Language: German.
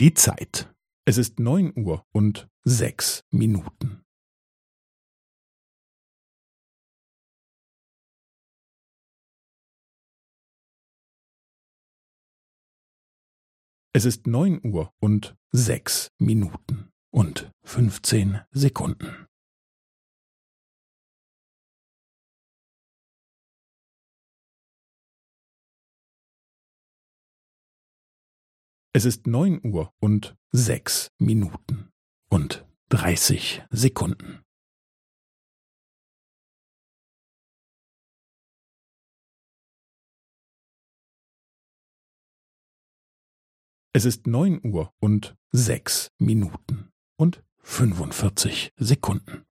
Die Zeit. Es ist neun Uhr und sechs Minuten. Es ist neun Uhr und sechs Minuten und fünfzehn Sekunden. Es ist neun Uhr und sechs Minuten und dreißig Sekunden. Es ist neun Uhr und sechs Minuten und fünfundvierzig Sekunden.